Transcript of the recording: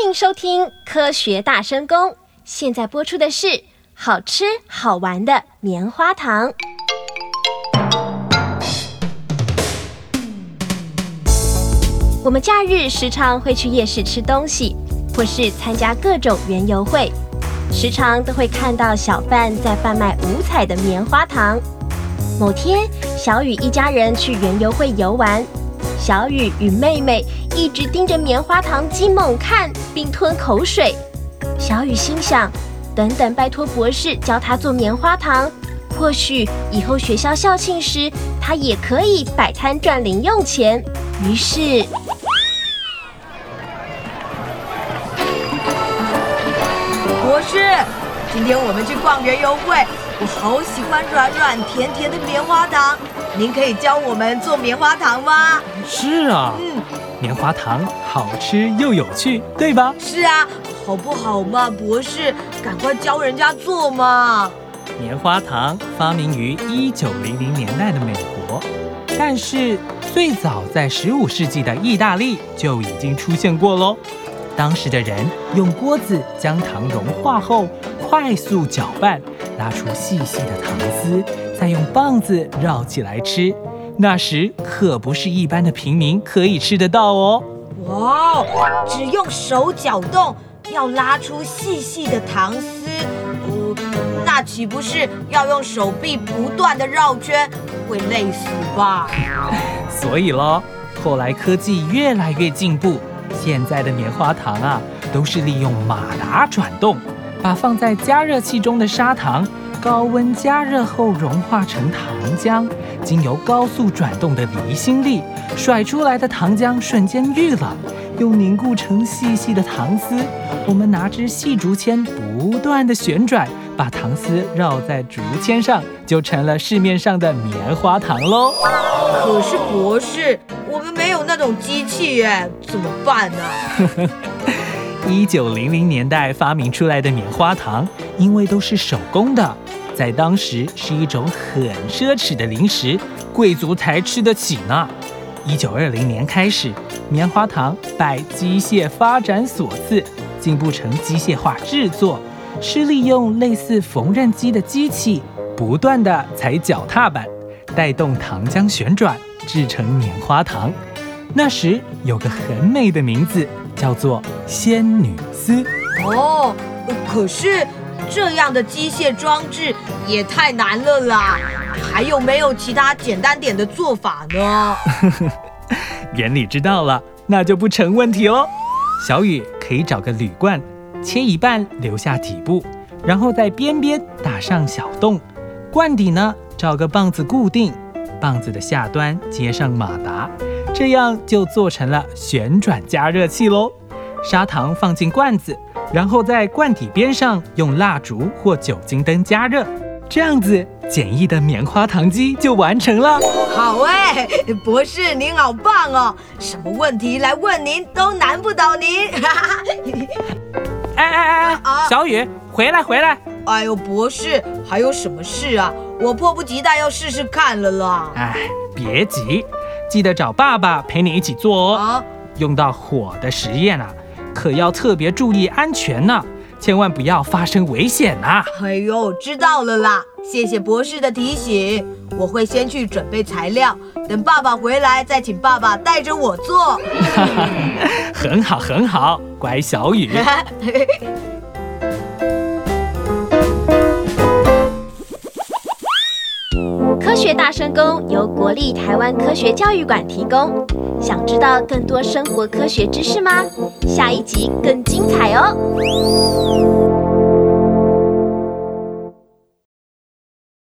欢迎收听《科学大声公》，现在播出的是好吃好玩的棉花糖。我们假日时常会去夜市吃东西，或是参加各种园游会，时常都会看到小贩在贩卖五彩的棉花糖。某天，小雨一家人去园游会游玩，小雨与妹妹一直盯着棉花糖机猛看，并吞口水。小雨心想：等等，拜托博士教他做棉花糖，或许以后学校校庆时，他也可以摆摊赚零用钱。于是。博士，今天我们去逛园游会，我好喜欢软软甜甜的棉花糖，您可以教我们做棉花糖吗？是啊，嗯，棉花糖好吃又有趣，对吧？是啊，好不好嘛，博士，赶快教人家做嘛。棉花糖发明于一九零零年代的美国，但是最早在十五世纪的意大利就已经出现过喽。当时的人用锅子将糖融化后，快速搅拌，拉出细细的糖丝，再用棒子绕起来吃。那时可不是一般的平民可以吃得到哦。哇，只用手搅动，要拉出细细的糖丝，呃，那岂不是要用手臂不断的绕圈，会累死吧？所以咯，后来科技越来越进步。现在的棉花糖啊，都是利用马达转动，把放在加热器中的砂糖高温加热后融化成糖浆，经由高速转动的离心力，甩出来的糖浆瞬间遇冷，又凝固成细细的糖丝。我们拿支细竹签不断的旋转，把糖丝绕在竹签上，就成了市面上的棉花糖喽。可是博士。我们没有那种机器耶，怎么办呢？一九零零年代发明出来的棉花糖，因为都是手工的，在当时是一种很奢侈的零食，贵族才吃得起呢。一九二零年开始，棉花糖拜机械发展所赐，进步成机械化制作，是利用类似缝纫机的机器，不断的踩脚踏板，带动糖浆旋转。制成棉花糖，那时有个很美的名字，叫做仙女丝。哦，可是这样的机械装置也太难了啦！还有没有其他简单点的做法呢？原理知道了，那就不成问题哦。小雨可以找个铝罐，切一半留下底部，然后在边边打上小洞，罐底呢找个棒子固定。棒子的下端接上马达，这样就做成了旋转加热器喽。砂糖放进罐子，然后在罐体边上用蜡烛或酒精灯加热，这样子简易的棉花糖机就完成了。好哎，博士您好棒哦！什么问题来问您都难不倒您。哎哎哎哎，小雨，回来回来！哎呦，博士，还有什么事啊？我迫不及待要试试看了啦！哎，别急，记得找爸爸陪你一起做哦。啊，用到火的实验啊，可要特别注意安全呢，千万不要发生危险呐！哎呦，知道了啦，谢谢博士的提醒，我会先去准备材料，等爸爸回来再请爸爸带着我做。很好，很好，乖小雨。科学大声公由国立台湾科学教育馆提供。想知道更多生活科学知识吗？下一集更精彩哦！